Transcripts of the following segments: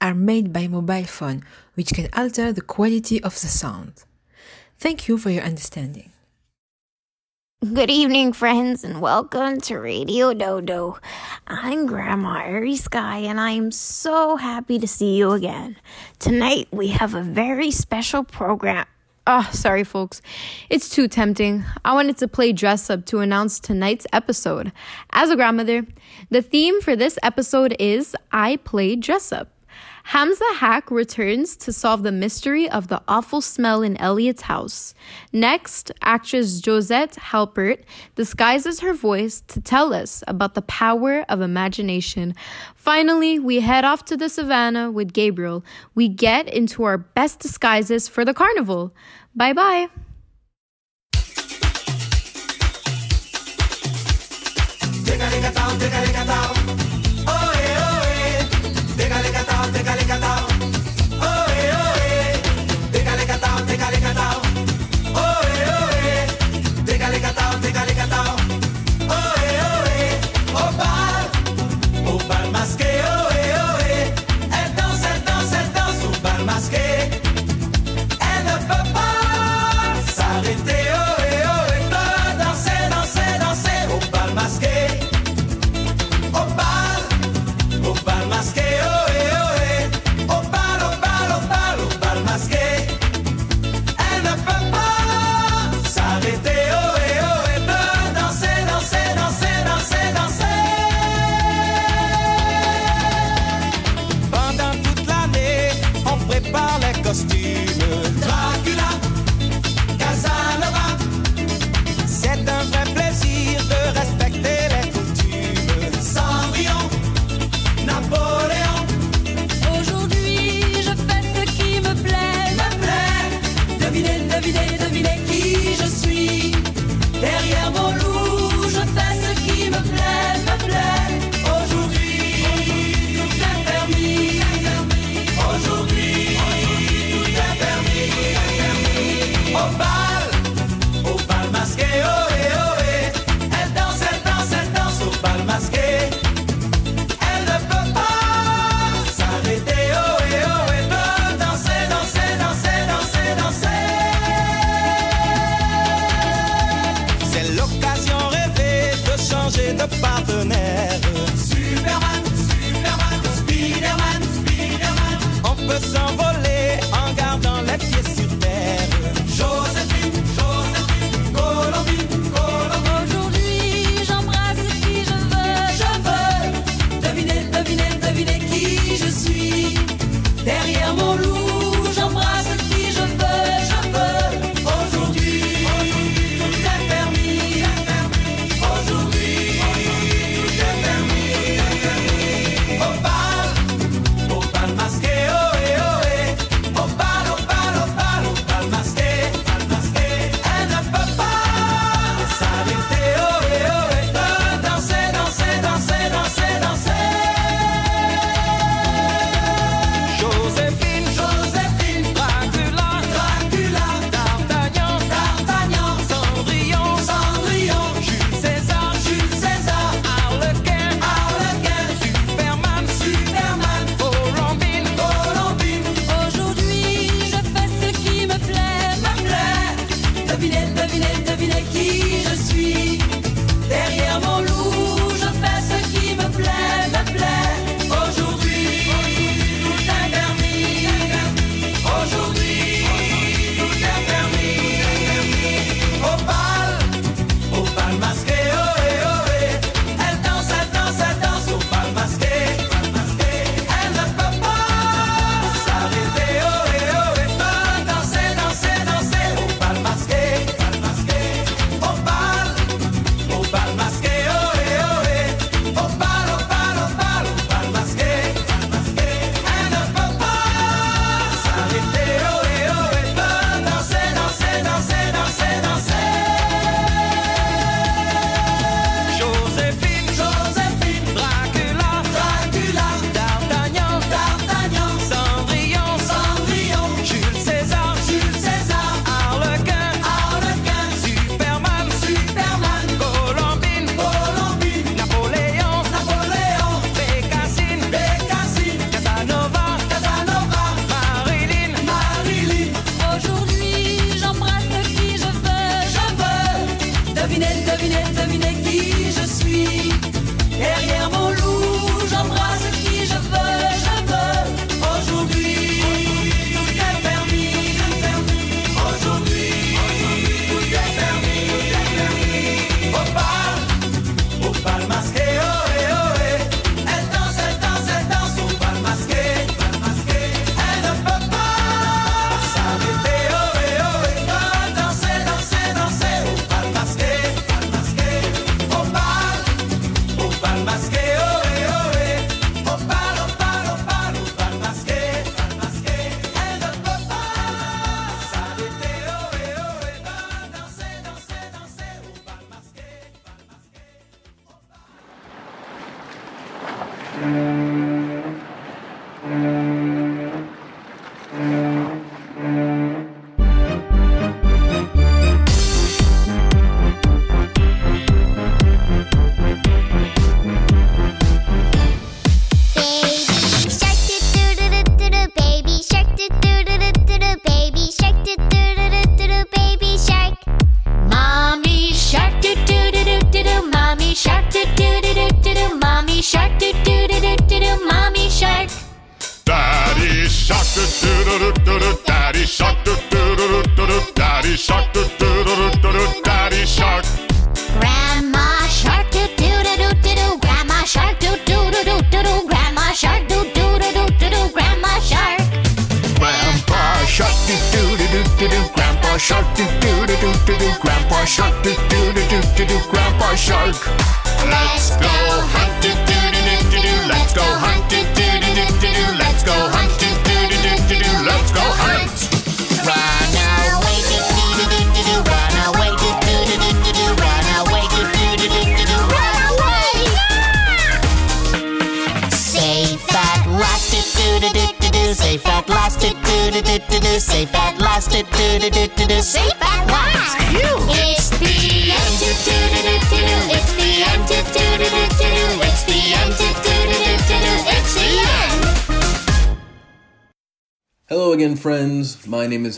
are made by mobile phone, which can alter the quality of the sound. Thank you for your understanding. Good evening, friends, and welcome to Radio Dodo. I'm Grandma Airy Sky, and I am so happy to see you again. Tonight, we have a very special program. Oh, sorry, folks. It's too tempting. I wanted to play dress up to announce tonight's episode. As a grandmother, the theme for this episode is I Play Dress Up. Hamza Hack returns to solve the mystery of the awful smell in Elliot's house. Next, actress Josette Halpert disguises her voice to tell us about the power of imagination. Finally, we head off to the savannah with Gabriel. We get into our best disguises for the carnival. Bye bye.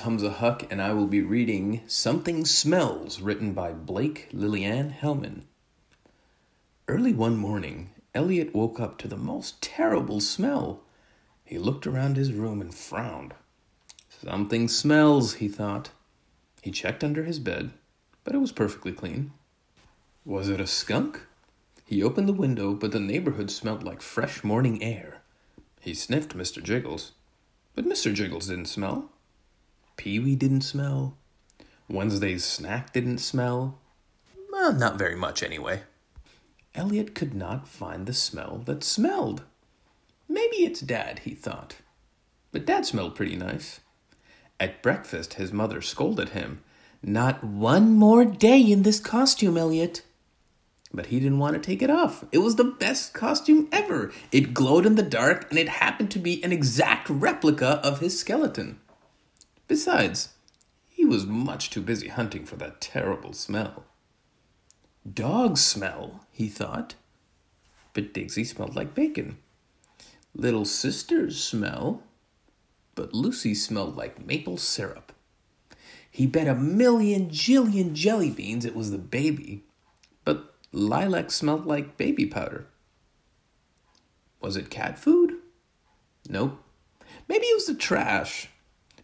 Hamza Huck, and I will be reading Something Smells, written by Blake Liliane Hellman. Early one morning, Elliot woke up to the most terrible smell. He looked around his room and frowned. Something smells, he thought. He checked under his bed, but it was perfectly clean. Was it a skunk? He opened the window, but the neighborhood smelled like fresh morning air. He sniffed Mr. Jiggles, but Mr. Jiggles didn't smell. Pee Wee didn't smell. Wednesday's snack didn't smell. Well, not very much anyway. Elliot could not find the smell that smelled. Maybe it's Dad, he thought. But Dad smelled pretty nice. At breakfast, his mother scolded him. Not one more day in this costume, Elliot. But he didn't want to take it off. It was the best costume ever. It glowed in the dark, and it happened to be an exact replica of his skeleton. Besides, he was much too busy hunting for that terrible smell. Dog smell, he thought. But Digsy smelled like bacon. Little sister's smell. But Lucy smelled like maple syrup. He bet a million jillion jelly beans it was the baby. But lilac smelled like baby powder. Was it cat food? Nope. Maybe it was the trash.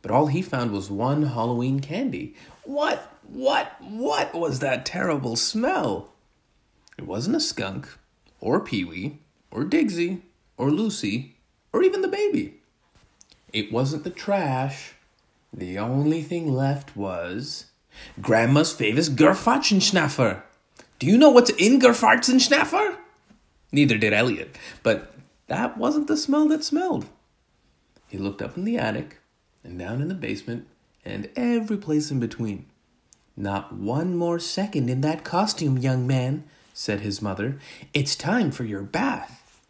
But all he found was one Halloween candy. What, what, what was that terrible smell? It wasn't a skunk, or Pee Wee, or Digsy, or Lucy, or even the baby. It wasn't the trash. The only thing left was Grandma's famous Gerfatzenschnaffer. Do you know what's in Gerfatzenschnaffer? Neither did Elliot, but that wasn't the smell that smelled. He looked up in the attic and down in the basement and every place in between. Not one more second in that costume, young man, said his mother. It's time for your bath.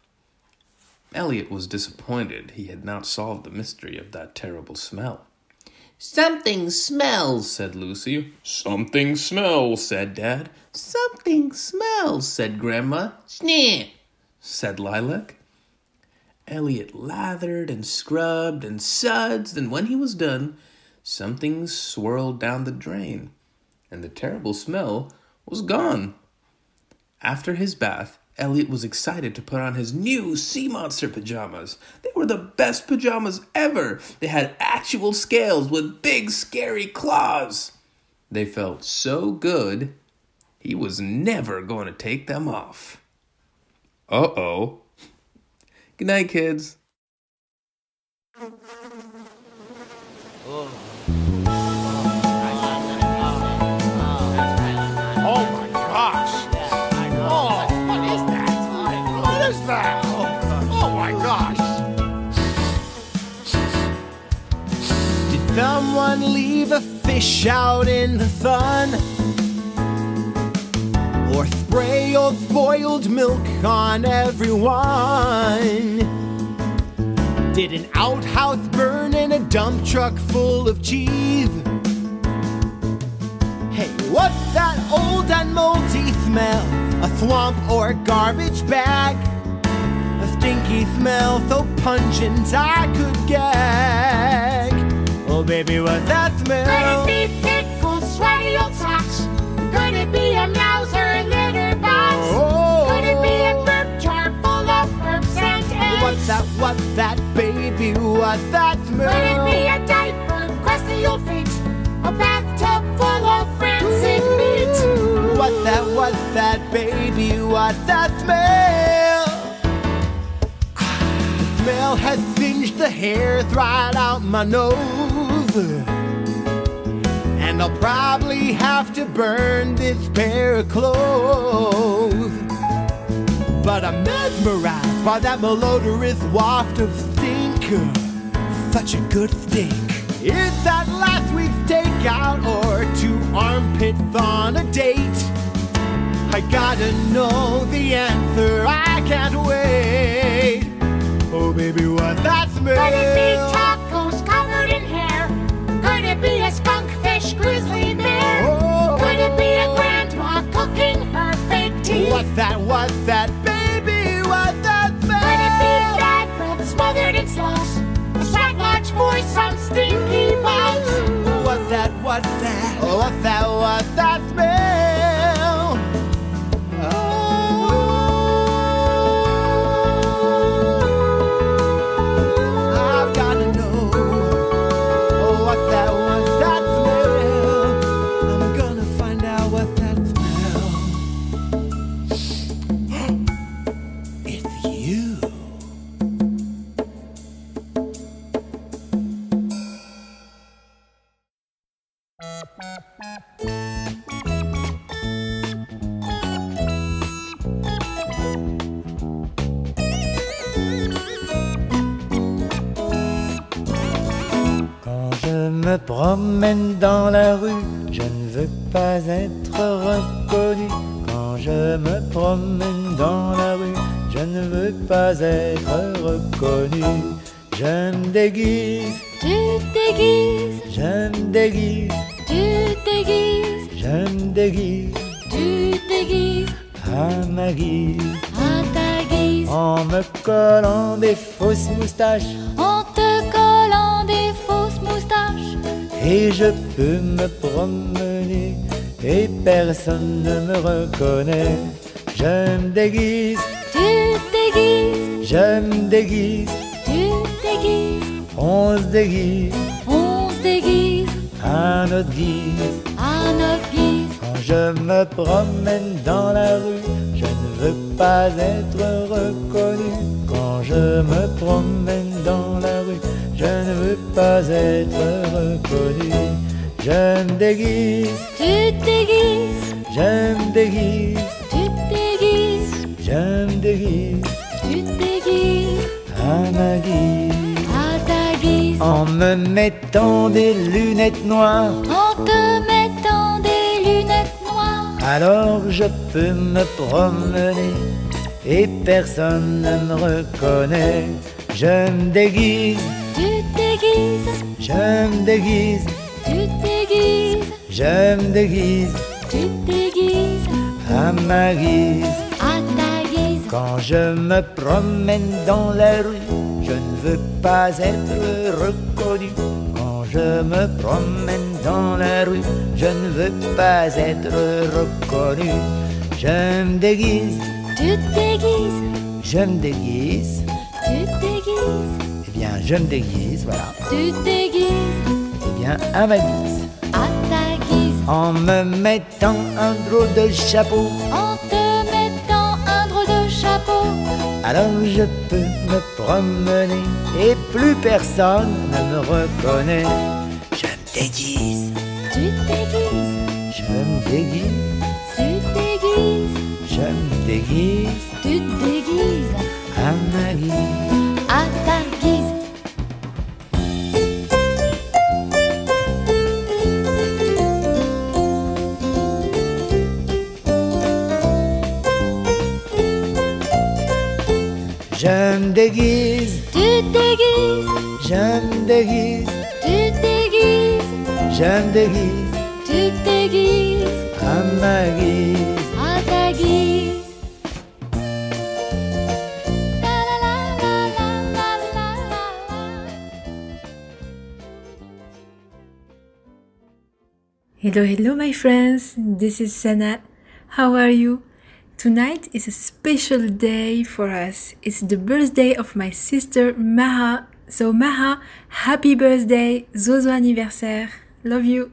Elliot was disappointed he had not solved the mystery of that terrible smell. Something smells, said Lucy. Something smells, said Dad. Something smells, said Grandma. Snip, said Lilac. Elliot lathered and scrubbed and sudsed, and when he was done, something swirled down the drain, and the terrible smell was gone. After his bath, Elliot was excited to put on his new sea monster pajamas. They were the best pajamas ever. They had actual scales with big, scary claws. They felt so good, he was never going to take them off. Uh oh. Good night, kids. Oh my gosh! Oh, what is that? What is that? Oh my gosh! Did someone leave a fish out in the sun? Or spray old boiled milk on everyone? Did an outhouse burn in a dump truck full of cheese? Hey, what's that old and moldy smell? A swamp or a garbage bag? A stinky smell so pungent I could gag. Oh, baby, what's that smell? Could it be pickles, sweaty old socks? Could it be a mouse What's that, baby? What's that smell? Could it be a diaper, crusty old feet? A bathtub full of rancid meat? What's that, what's that, baby? What's that smell? The smell has singed the hairs right out my nose. And And I'll probably have to burn this pair of clothes. But I'm mesmerized by that malodorous waft of stink. Such a good stink. Is that last week's takeout or two armpits on a date? I gotta know the answer. I can't wait. Oh, baby, what that smell? Could it be tacos covered in hair? Could it be a skunk fish grizzly bear? Oh. Could it be a grandma cooking her teeth? That? What's that, baby? What's that smell? Could it be bad breath smothered in sauce? A sweat lodge voice from stinky box? What's that? What's that? Oh, what's that? What's that smell? Peux me promener et personne ne me reconnaît. Je me déguise, Tu te déguises, je me déguise, tu te déguises. on se déguise On se déguise à notre guise. à notre guise. Quand je me promène dans la rue, je ne veux pas être reconnu. Quand je me promène dans la rue, je ne veux pas être reconnu. Je me déguise, Tu te déguises, je me déguise, tu te déguises, je me déguise tu te déguises à ma guise. à ta guise. En me mettant des lunettes noires, En te mettant des lunettes noires. alors je peux me promener et personne ne me reconnaît. Je me déguise, Tu te déguises, je me déguise, tu te je me déguise tu te déguises à ma guise. à ta guise. Quand je me promène dans la rue, je ne veux pas être reconnu. Quand je me promène dans la rue, je ne veux pas être reconnu. Je me déguise, Tu te déguises, je me déguise, tu te déguises, eh bien je me déguise, voilà, tu déguises eh bien à ma guise. à ta guise. En me mettant un drôle de chapeau, En te mettant un drôle de chapeau. alors je peux me promener et plus personne ne me reconnaît. Je me déguise, Tu te déguises, je me déguise, tu te déguises, je me déguise. Tu te déguises. À ma guise. Je déguise, Tu déguises, je me déguise, tu déguises, je me déguise tu déguises à ma guise. à ta guise. La la la la la la la la. Hello, hello, my friends. This is Sana. How are you? Tonight is a special day for us. It's the birthday of my sister Maha. So, Maha, happy birthday. Zozo anniversaire. Love you.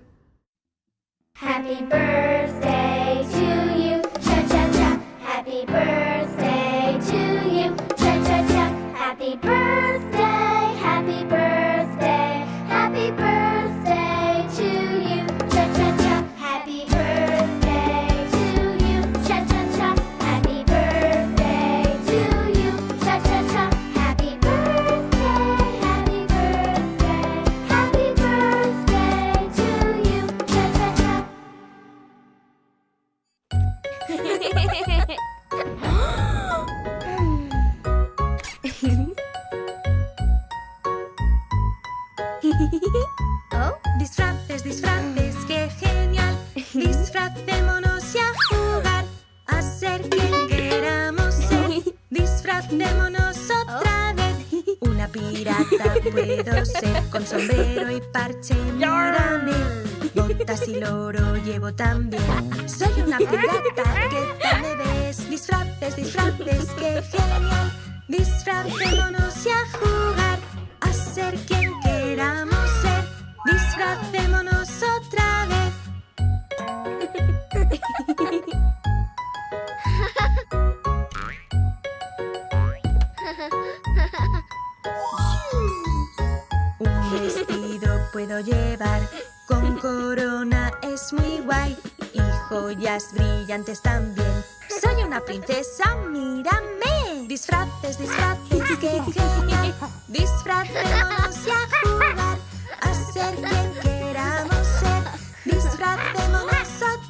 Happy birthday disfraces, qué genial. Disfracémonos y a jugar, a ser quien queramos ser. Disfracémonos otra vez. Una pirata puedo ser con sombrero y parche. Mírame, botas y loro llevo también. Soy una pirata, ¿qué tal me ves? Disfraces, disfraces, qué genial. Disfracémonos y a jugar, a ser quien queramos ser. Disfracémonos. Con corona es muy guay y joyas brillantes también. Soy una princesa, mírame. Disfraces, disfraces, qué genial. Disfracémonos a jugar, a ser quien queramos ser. Disfracémonos otra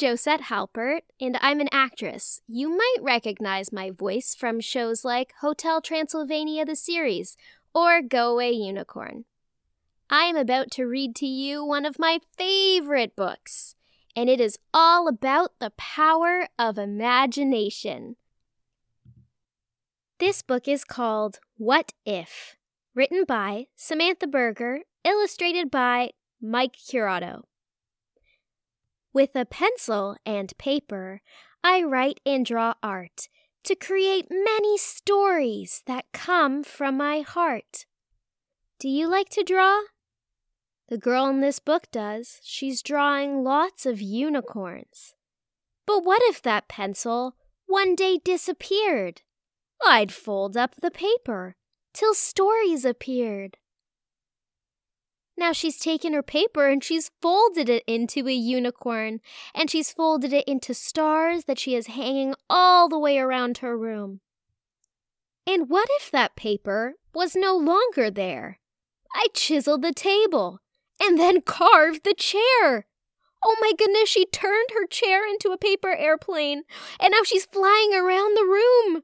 Josette Halpert, and I'm an actress. You might recognize my voice from shows like Hotel Transylvania the series or Go Away Unicorn. I am about to read to you one of my favorite books, and it is all about the power of imagination. This book is called What If, written by Samantha Berger, illustrated by Mike Curato. With a pencil and paper, I write and draw art to create many stories that come from my heart. Do you like to draw? The girl in this book does. She's drawing lots of unicorns. But what if that pencil one day disappeared? I'd fold up the paper till stories appeared. Now she's taken her paper and she's folded it into a unicorn, and she's folded it into stars that she is hanging all the way around her room. And what if that paper was no longer there? I chiseled the table and then carved the chair. Oh my goodness, she turned her chair into a paper airplane, and now she's flying around the room.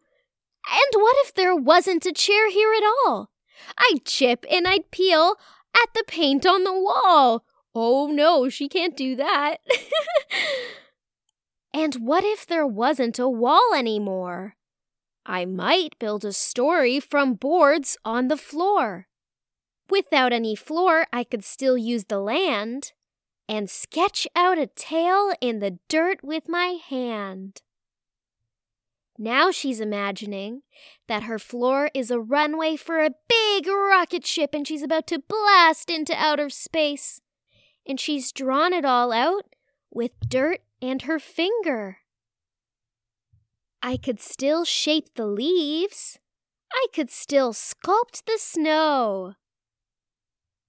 And what if there wasn't a chair here at all? I'd chip and I'd peel at the paint on the wall. Oh no, she can't do that. and what if there wasn't a wall anymore? I might build a story from boards on the floor. Without any floor, I could still use the land and sketch out a tail in the dirt with my hand. Now she's imagining that her floor is a runway for a big rocket ship and she's about to blast into outer space. And she's drawn it all out with dirt and her finger. I could still shape the leaves. I could still sculpt the snow.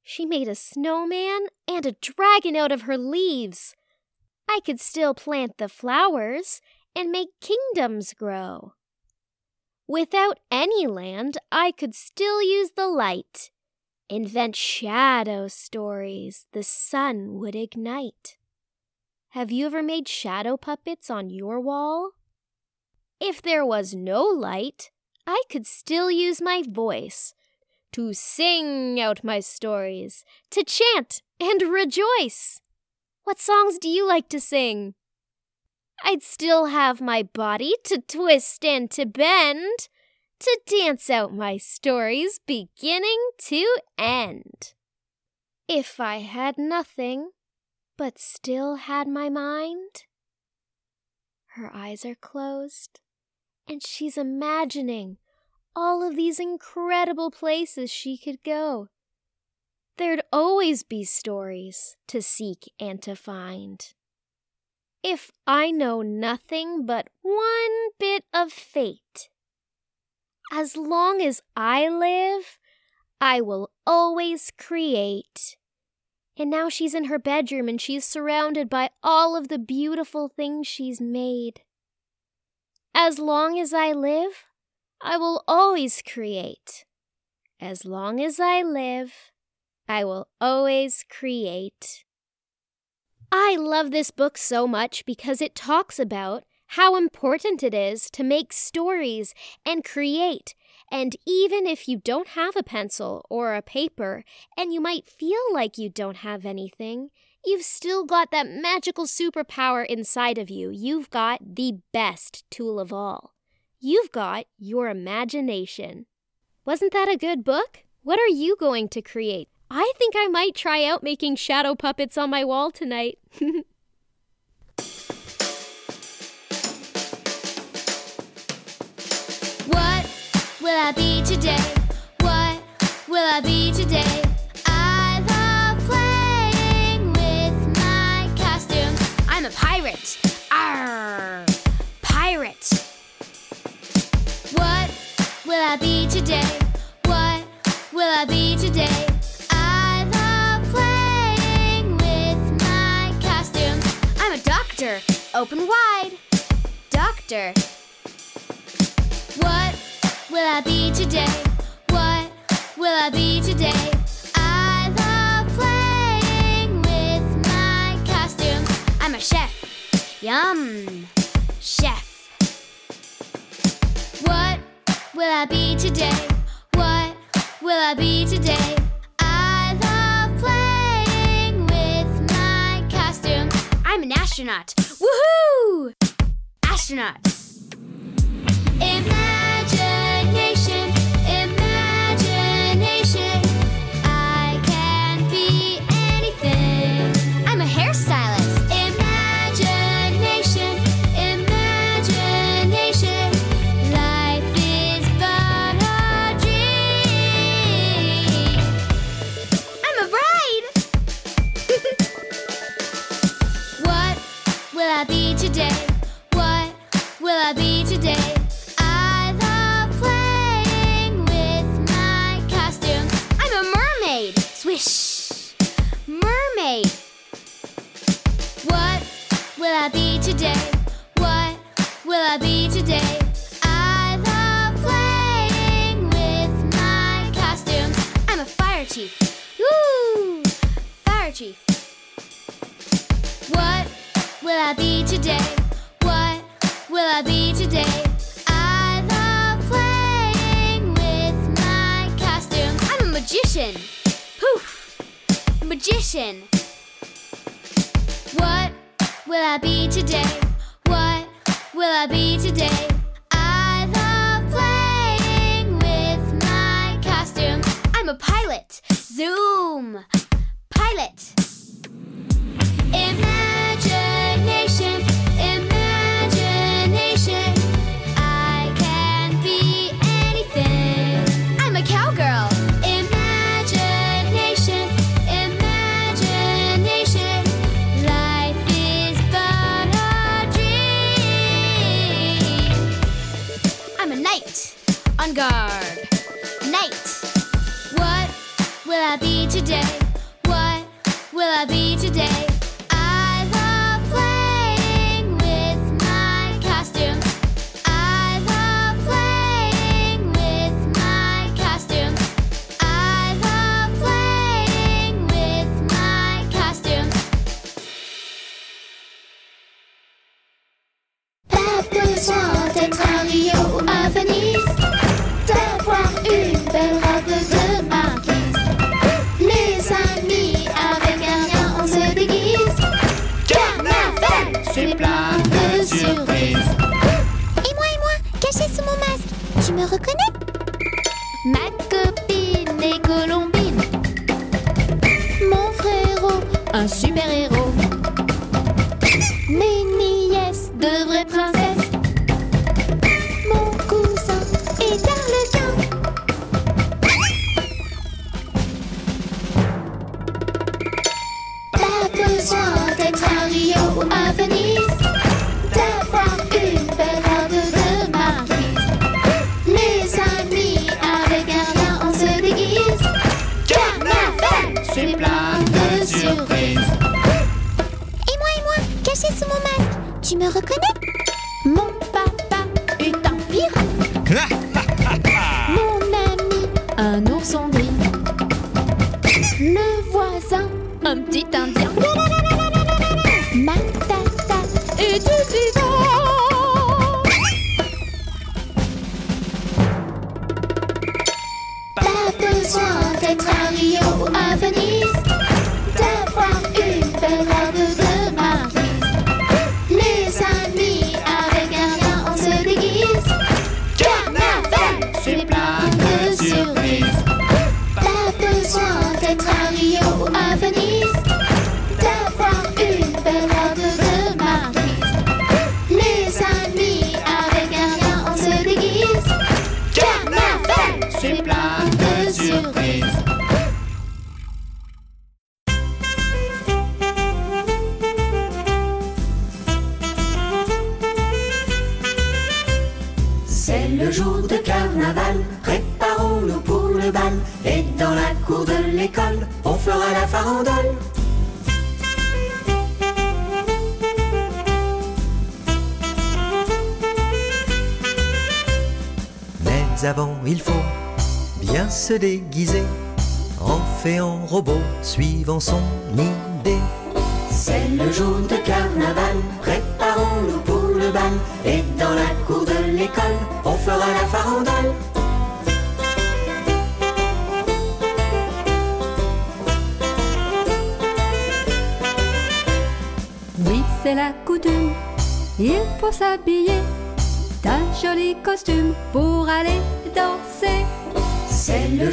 She made a snowman and a dragon out of her leaves. I could still plant the flowers and make kingdoms grow. Without any land, I could still use the light, invent shadow stories the sun would ignite. Have you ever made shadow puppets on your wall? If there was no light, I could still use my voice to sing out my stories, to chant and rejoice. What songs do you like to sing? I'd still have my body to twist and to bend, to dance out my stories beginning to end. If I had nothing, but still had my mind? Her eyes are closed, and she's imagining all of these incredible places she could go. There'd always be stories to seek and to find. If I know nothing but one bit of fate, as long as I live, I will always create. And now she's in her bedroom and she's surrounded by all of the beautiful things she's made. As long as I live, I will always create. As long as I live, I will always create. I love this book so much because it talks about how important it is to make stories and create. And even if you don't have a pencil or a paper, and you might feel like you don't have anything, you've still got that magical superpower inside of you. You've got the best tool of all. You've got your imagination. Wasn't that a good book? What are you going to create? I think I might try out making shadow puppets on my wall tonight. What will I be today? What will I be today? Open wide. Doctor. What will I be today? What will I be today? I love playing with my costumes. I'm a chef. Yum. Chef. What will I be today? What will I be today? Astronaut. Woohoo! Astronaut.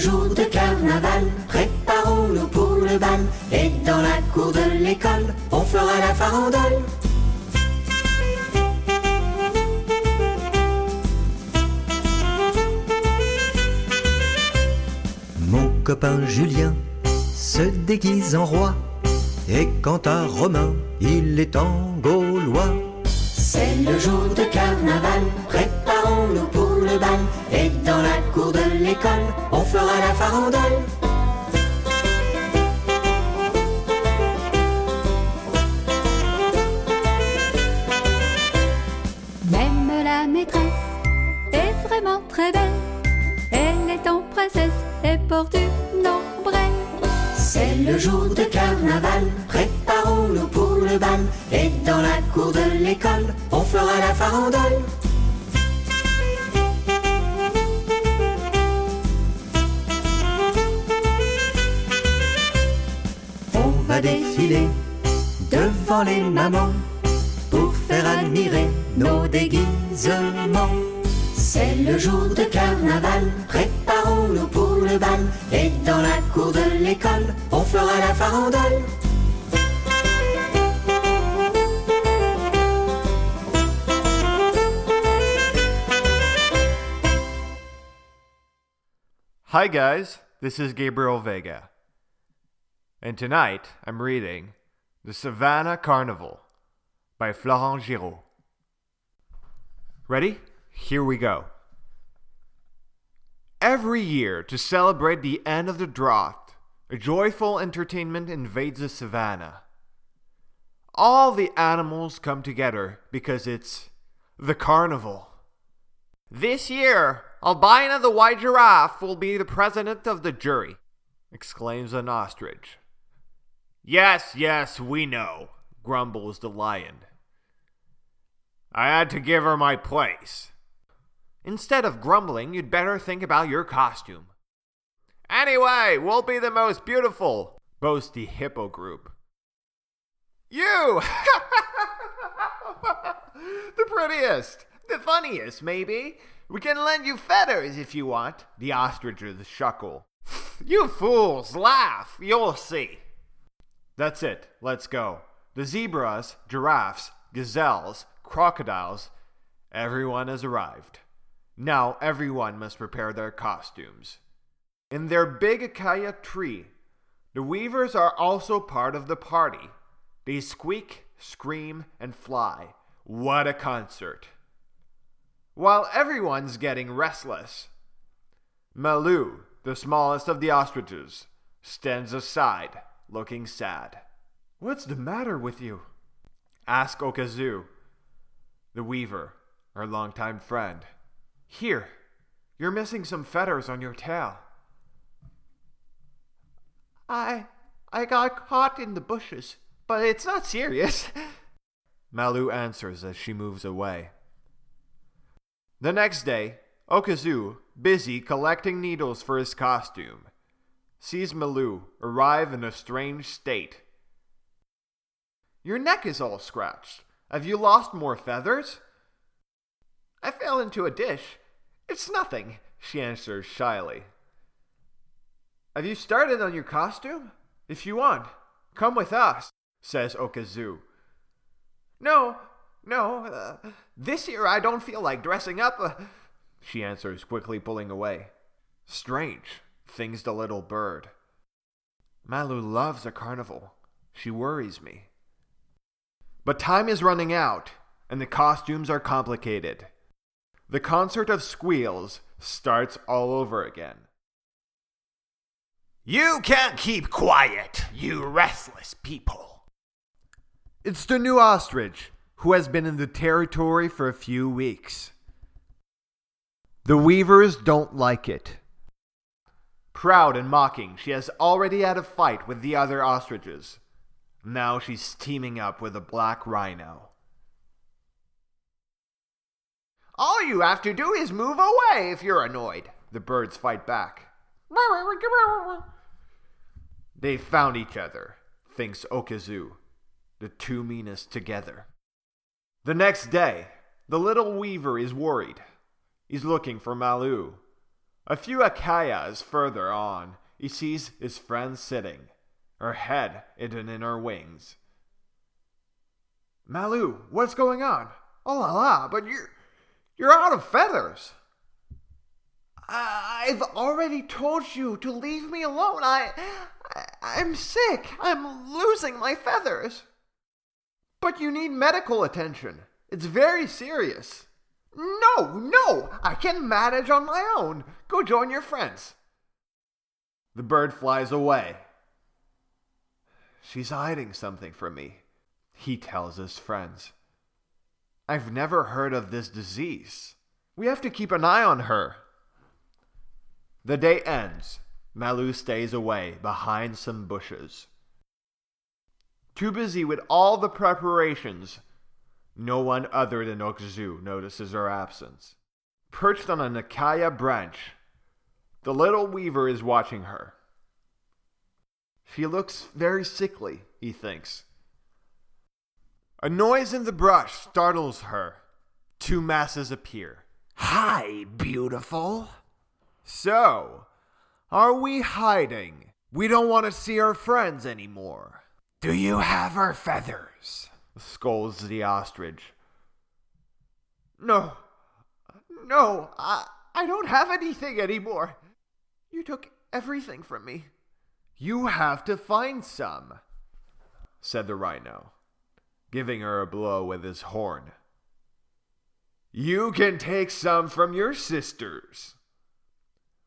Jour de carnaval, préparons-nous pour le bal. Et dans la cour de l'école, on fera la farandole. Mon copain Julien se déguise en roi. Et quant à Romain, il est en gaulois. C'est le jour de carnaval, préparons-nous pour le bal. Et dans la cour de l'école, on fera la farandole. Même la maîtresse est vraiment très belle. Elle est en princesse et porte une ombrelle. C'est le jour de carnaval, préparons-nous pour le bal. Et dans la cour de l'école, on fera la farandole. Défiler devant les mamans pour faire admirer nos déguisements. C'est le jour de carnaval, préparons-nous pour le bal. Et dans la cour de l'école, on fera la farandole. Hi, guys. This is Gabriel Vega. And tonight I'm reading The Savannah Carnival by Florent Giraud. Ready? Here we go. Every year, to celebrate the end of the drought, a joyful entertainment invades the savannah. All the animals come together because it's the carnival. This year, Albina the white giraffe will be the president of the jury, exclaims an ostrich. Yes, yes, we know, grumbles the lion. I had to give her my place. Instead of grumbling, you'd better think about your costume. Anyway, we'll be the most beautiful, boasts the hippo group. You! the prettiest, the funniest, maybe. We can lend you feathers if you want, the ostriches chuckle. You fools, laugh, you'll see. That's it, let's go. The zebras, giraffes, gazelles, crocodiles, everyone has arrived. Now everyone must prepare their costumes. In their big acacia tree, the weavers are also part of the party. They squeak, scream, and fly. What a concert! While everyone's getting restless, Malou, the smallest of the ostriches, stands aside, looking sad. What's the matter with you? asked Okazu, The weaver, our longtime friend. Here, you're missing some feathers on your tail. I I got caught in the bushes, but it's not serious. Malu answers as she moves away. The next day, Okazu, busy collecting needles for his costume, sees Malu arrive in a strange state. Your neck is all scratched. Have you lost more feathers? I fell into a dish. It's nothing, she answers shyly. Have you started on your costume? If you want, come with us, says Okazu. No, no, uh, this year I don't feel like dressing up, uh, she answers, quickly pulling away. Strange, thinks the little bird. Malu loves a carnival. She worries me. But time is running out, and the costumes are complicated. The concert of squeals starts all over again. You can't keep quiet, you restless people. It's the new ostrich, who has been in the territory for a few weeks. The weavers don't like it. Proud and mocking, she has already had a fight with the other ostriches. Now she's teaming up with a black rhino. All you have to do is move away if you're annoyed. The birds fight back. They found each other, thinks Okazu, the two meanest together. The next day, the little weaver is worried. He's looking for Malu. A few acacias further on, he sees his friend sitting, her head hidden in her wings. Malu, what's going on? Oh la la, but you're you're out of feathers. I've already told you to leave me alone. I, I I'm sick. I'm losing my feathers. But you need medical attention. It's very serious. No, no, I can manage on my own. Go join your friends. The bird flies away. She's hiding something from me, he tells his friends. I've never heard of this disease. We have to keep an eye on her. The day ends. Malu stays away behind some bushes. Too busy with all the preparations, no one other than Okazu notices her absence. Perched on a Nakaya branch, the little weaver is watching her. She looks very sickly, he thinks. A noise in the brush startles her. Two masses appear. Hi, beautiful. So, are we hiding? We don't want to see our friends anymore. Do you have our feathers? scolds the ostrich. No, no, I, I don't have anything anymore. You took everything from me. You have to find some, said the rhino, giving her a blow with his horn. You can take some from your sisters.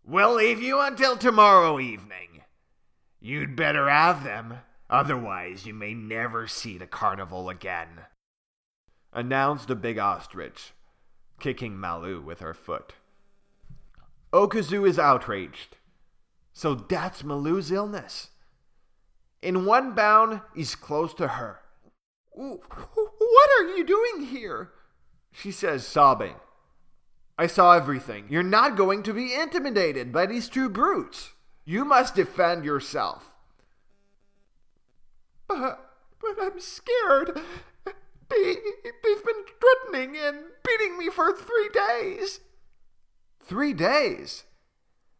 We'll leave you until tomorrow evening. You'd better have them, otherwise, you may never see the carnival again. Announced the big ostrich, kicking Malu with her foot. Okazu is outraged. So that's Malu's illness. In one bound, he's close to her. What are you doing here? She says, sobbing. I saw everything. You're not going to be intimidated by these two brutes. You must defend yourself. But, but I'm scared. They, they've been threatening and beating me for three days. Three days?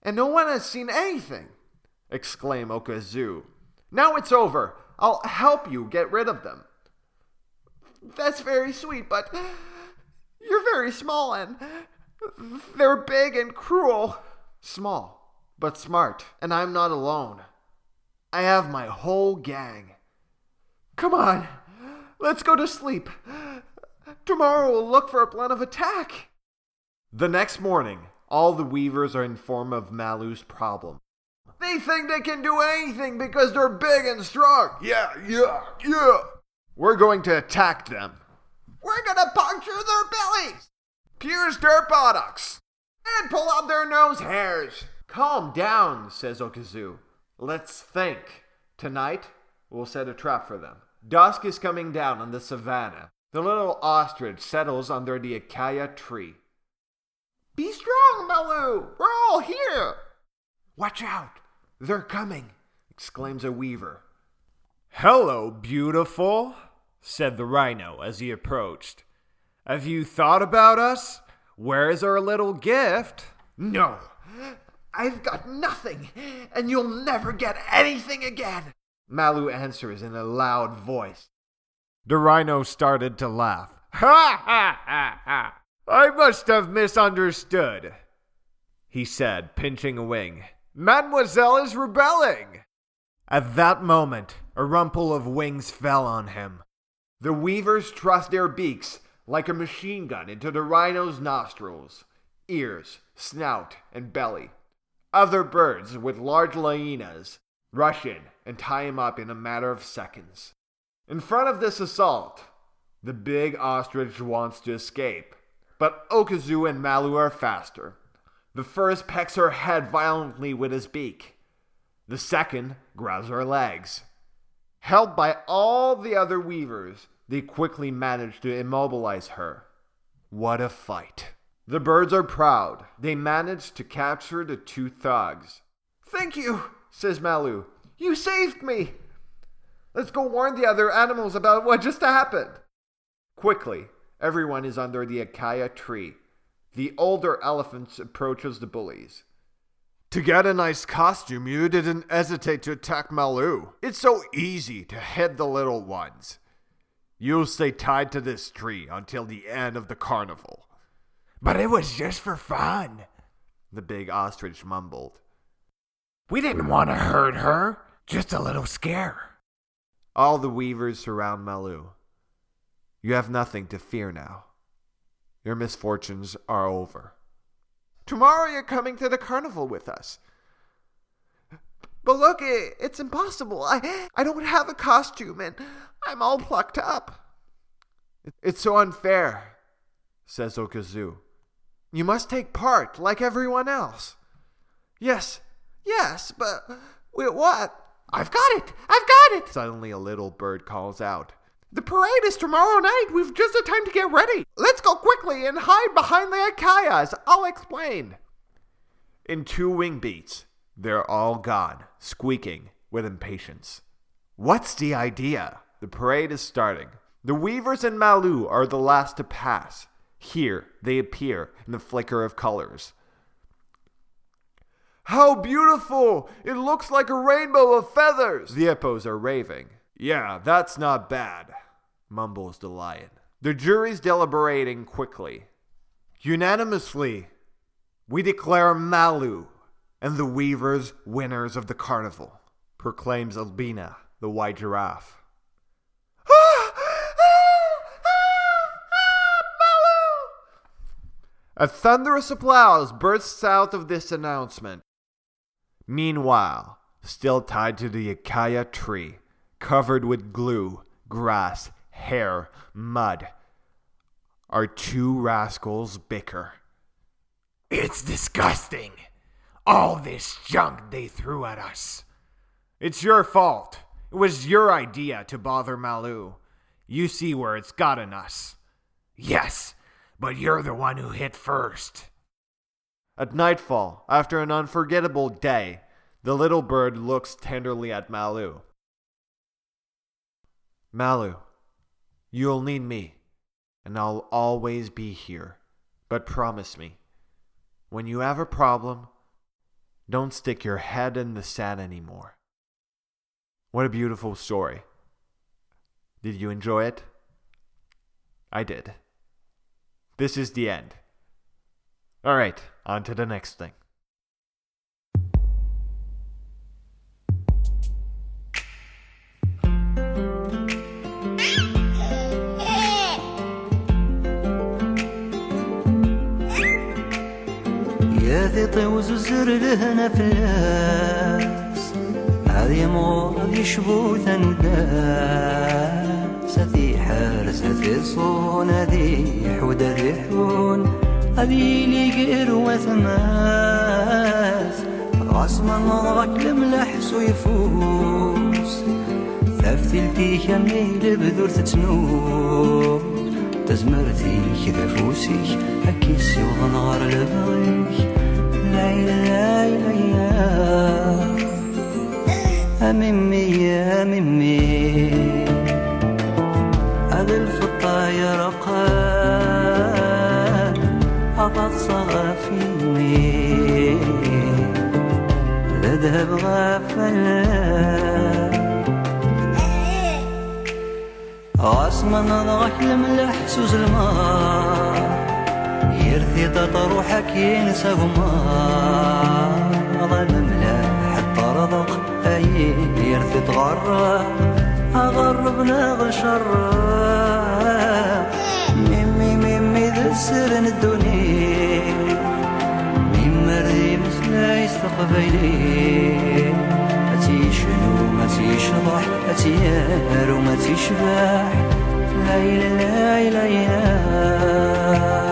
And no one has seen anything, exclaimed Okazu. Now it's over. I'll help you get rid of them. That's very sweet, but you're very small and they're big and cruel. Small, but smart, and I'm not alone. I have my whole gang. Come on, let's go to sleep. Tomorrow we'll look for a plan of attack. The next morning, all the weavers are informed of Malu's problem. They think they can do anything because they're big and strong. Yeah, yeah, yeah. We're going to attack them. We're gonna puncture their bellies, pierce their buttocks, and pull out their nose hairs. Calm down, says Okazu. Let's think. Tonight, we'll set a trap for them. Dusk is coming down on the savannah. The little ostrich settles under the acacia tree. Be strong, Malu! We're all here! Watch out! They're coming! exclaims a weaver. Hello, beautiful, said the rhino as he approached. Have you thought about us? Where is our little gift? No, I've got nothing, and you'll never get anything again, Malu answers in a loud voice. The rhino started to laugh. Ha ha ha ha! I must have misunderstood, he said, pinching a wing. Mademoiselle is rebelling. At that moment, a rumple of wings fell on him. The weavers thrust their beaks like a machine gun into the rhino's nostrils, ears, snout, and belly. Other birds with large lianas rush in and tie him up in a matter of seconds. In front of this assault, the big ostrich wants to escape, but Okazu and Malu are faster. The first pecks her head violently with his beak. The second grabs her legs. Held by all the other weavers, they quickly manage to immobilize her. What a fight! The birds are proud. They manage to capture the two thugs. Thank you, says Malu. You saved me! Let's go warn the other animals about what just happened. Quickly, everyone is under the acacia tree. The older elephant approaches the bullies. To get a nice costume, you didn't hesitate to attack Malu. It's so easy to hit the little ones. You'll stay tied to this tree until the end of the carnival. But it was just for fun, the big ostrich mumbled. We didn't want to hurt her, just a little scare. All the weavers surround Malu. You have nothing to fear now. Your misfortunes are over. Tomorrow you're coming to the carnival with us. But look, it's impossible. I, I don't have a costume and I'm all plucked up. It's so unfair, says Okazu. You must take part like everyone else. Yes, yes, but wait, what? I've got it! I've got it! Suddenly a little bird calls out. The parade is tomorrow night. We've just the time to get ready. Let's go quickly and hide behind the acacias. I'll explain. In two wing beats, they're all gone, squeaking with impatience. What's the idea? The parade is starting. The weavers and Malu are the last to pass. Here they appear in the flicker of colors. How beautiful! It looks like a rainbow of feathers! The hippos are raving. Yeah, that's not bad, mumbles the lion. The jury's deliberating quickly. Unanimously, we declare Malu and the weavers winners of the carnival, proclaims Albina, the white giraffe. A thunderous applause bursts out of this announcement. Meanwhile, still tied to the acacia tree, covered with glue, grass, hair, mud, our two rascals bicker. It's disgusting. All this junk they threw at us. It's your fault. It was your idea to bother Malu. You see where it's gotten us. Yes, but you're the one who hit first. At nightfall, after an unforgettable day, the little bird looks tenderly at Malu. Malu, you'll need me, and I'll always be here. But promise me, when you have a problem, don't stick your head in the sand anymore. What a beautiful story. Did you enjoy it? I did. This is the end. All right, on to the next thing. ذي طيوز لهنا له نفلاس هذي مور هذي شبوث نداس هذي حارس هذي صون هذي حود هذي حون. هذي لي قير وثماس غصما نظرك لملح ثفتي ثفتلتي كمي لبذور تتنوس تزمرتي كذا فوسي هكي سيوغن غار لبغيك. أممي يا أممي ألف الطاير قال أبص غفيمي لذهب غفلا عاصمة نضغح الملح سوز المار يرثي تطروحك ينسى غمار ملاح الطرضق أي يرثي تغرق أغربنا غشر ميمي ميمي ذا السر الدنيا ميم مريم لا يستقبلي أتي شنو؟ ما تيشضح أتي يارو ما تيشبح لا لا لا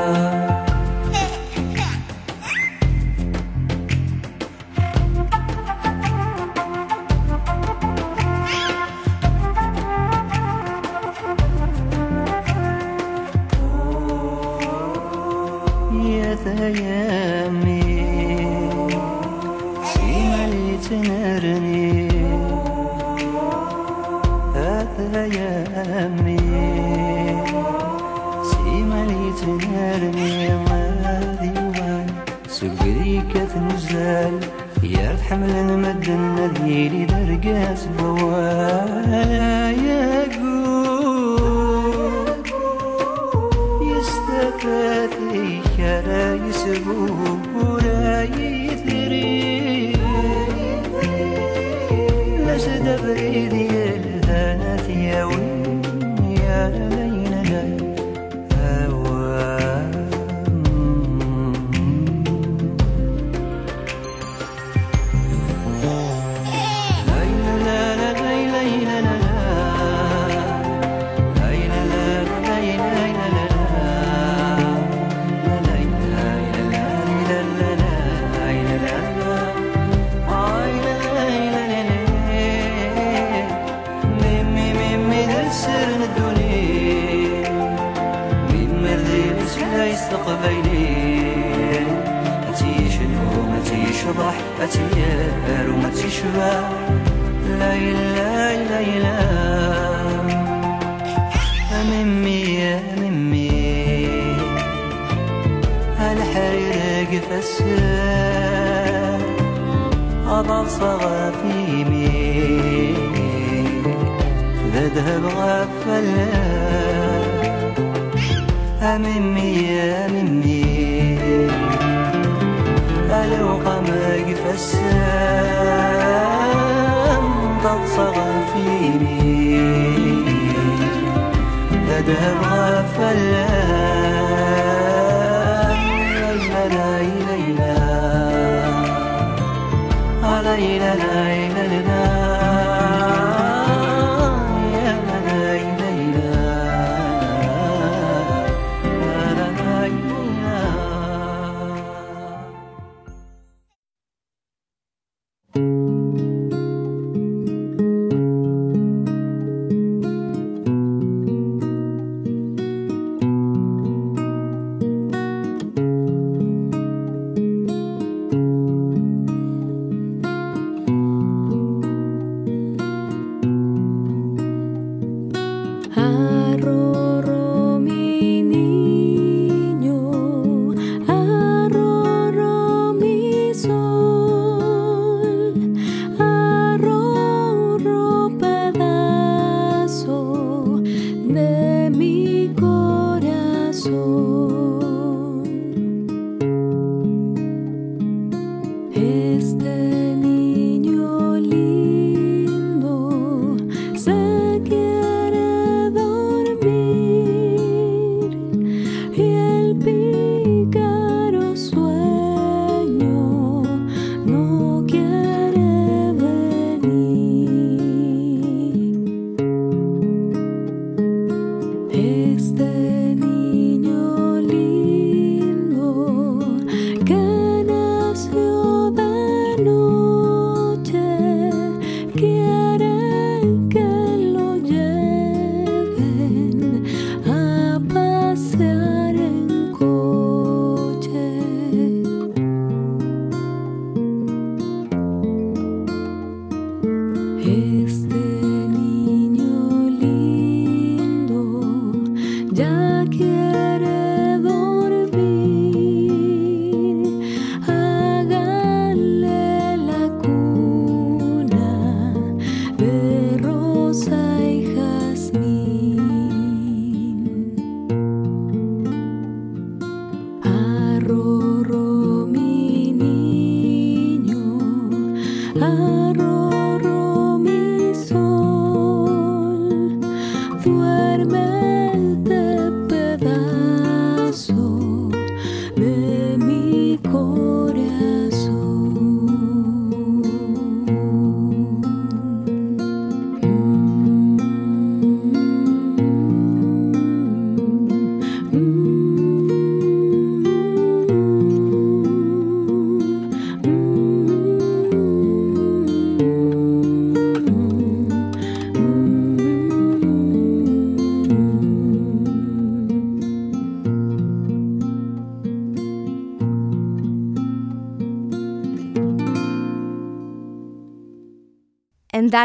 arroró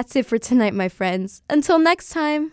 that's it for tonight, my friends. Until next time.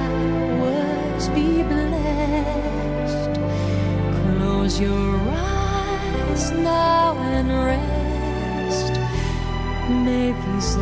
be blessed. Close your eyes now and rest. May these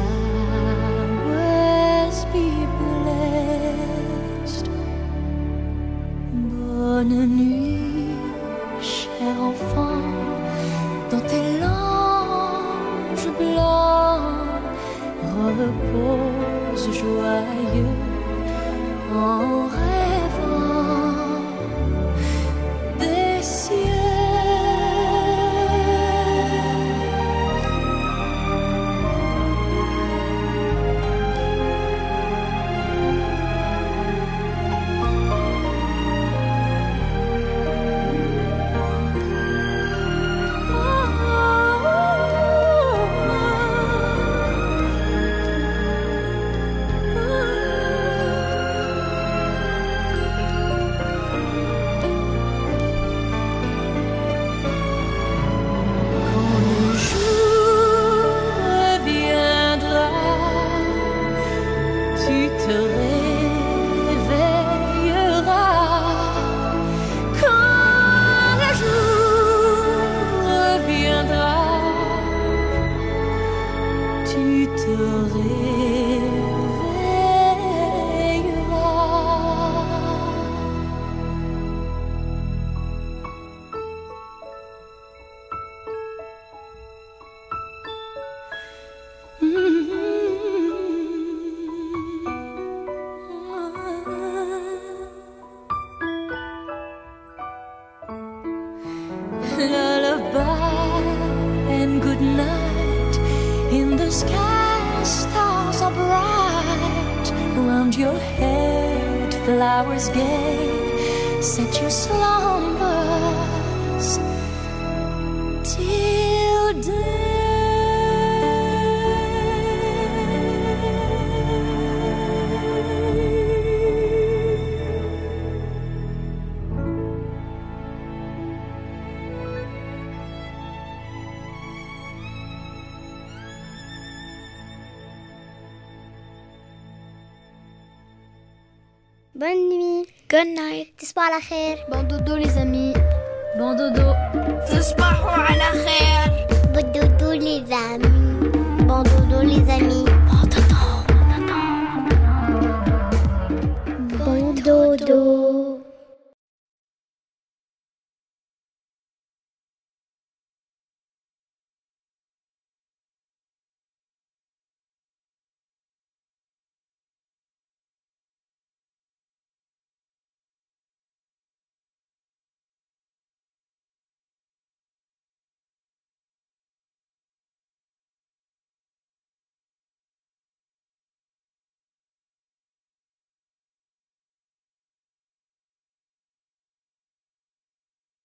خير. Bon